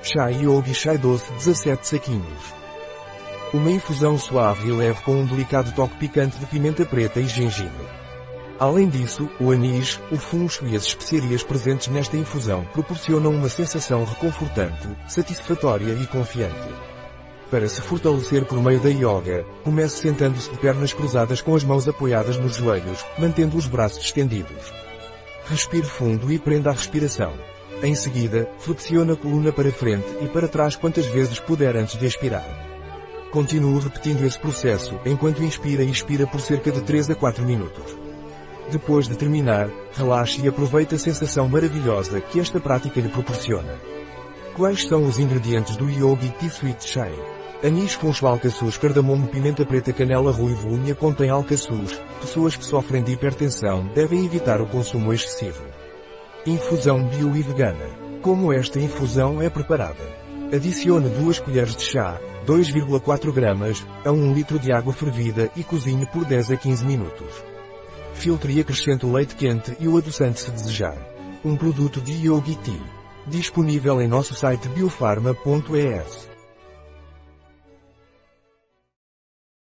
Chá Yogi Chai Doce 17 saquinhos. Uma infusão suave e leve com um delicado toque picante de pimenta preta e gengibre. Além disso, o anis, o funcho e as especiarias presentes nesta infusão proporcionam uma sensação reconfortante, satisfatória e confiante. Para se fortalecer por meio da yoga, comece sentando-se de pernas cruzadas com as mãos apoiadas nos joelhos, mantendo os braços estendidos. Respire fundo e prenda a respiração. Em seguida, flexione a coluna para frente e para trás quantas vezes puder antes de expirar. Continue repetindo esse processo enquanto inspira e expira por cerca de 3 a 4 minutos. Depois de terminar, relaxe e aproveite a sensação maravilhosa que esta prática lhe proporciona. Quais são os ingredientes do Yogi Tea Sweet Chai? Anis funcho alcaçuz cardamomo pimenta preta canela ruivo unha contém alcaçuz. Pessoas que sofrem de hipertensão devem evitar o consumo excessivo. Infusão bio e vegana. Como esta infusão é preparada? Adicione 2 colheres de chá, 2,4 gramas, a 1 litro de água fervida e cozinhe por 10 a 15 minutos. Filtre e acrescente o leite quente e o adoçante se desejar. Um produto de Yogi Tea. Disponível em nosso site biofarma.es.